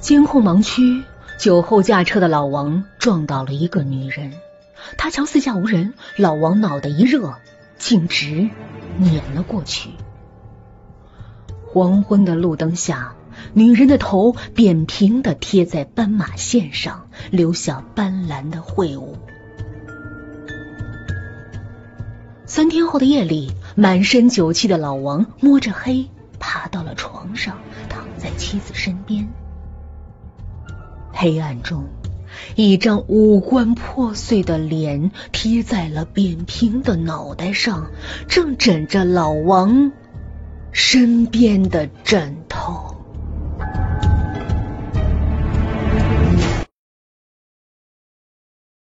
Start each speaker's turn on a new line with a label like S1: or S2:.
S1: 监控盲区，酒后驾车的老王撞倒了一个女人。他瞧四下无人，老王脑袋一热，径直碾了过去。黄昏的路灯下，女人的头扁平的贴在斑马线上，留下斑斓的秽物。三天后的夜里，满身酒气的老王摸着黑爬到了床上，躺在妻子身边。黑暗中，一张五官破碎的脸贴在了扁平的脑袋上，正枕着老王身边的枕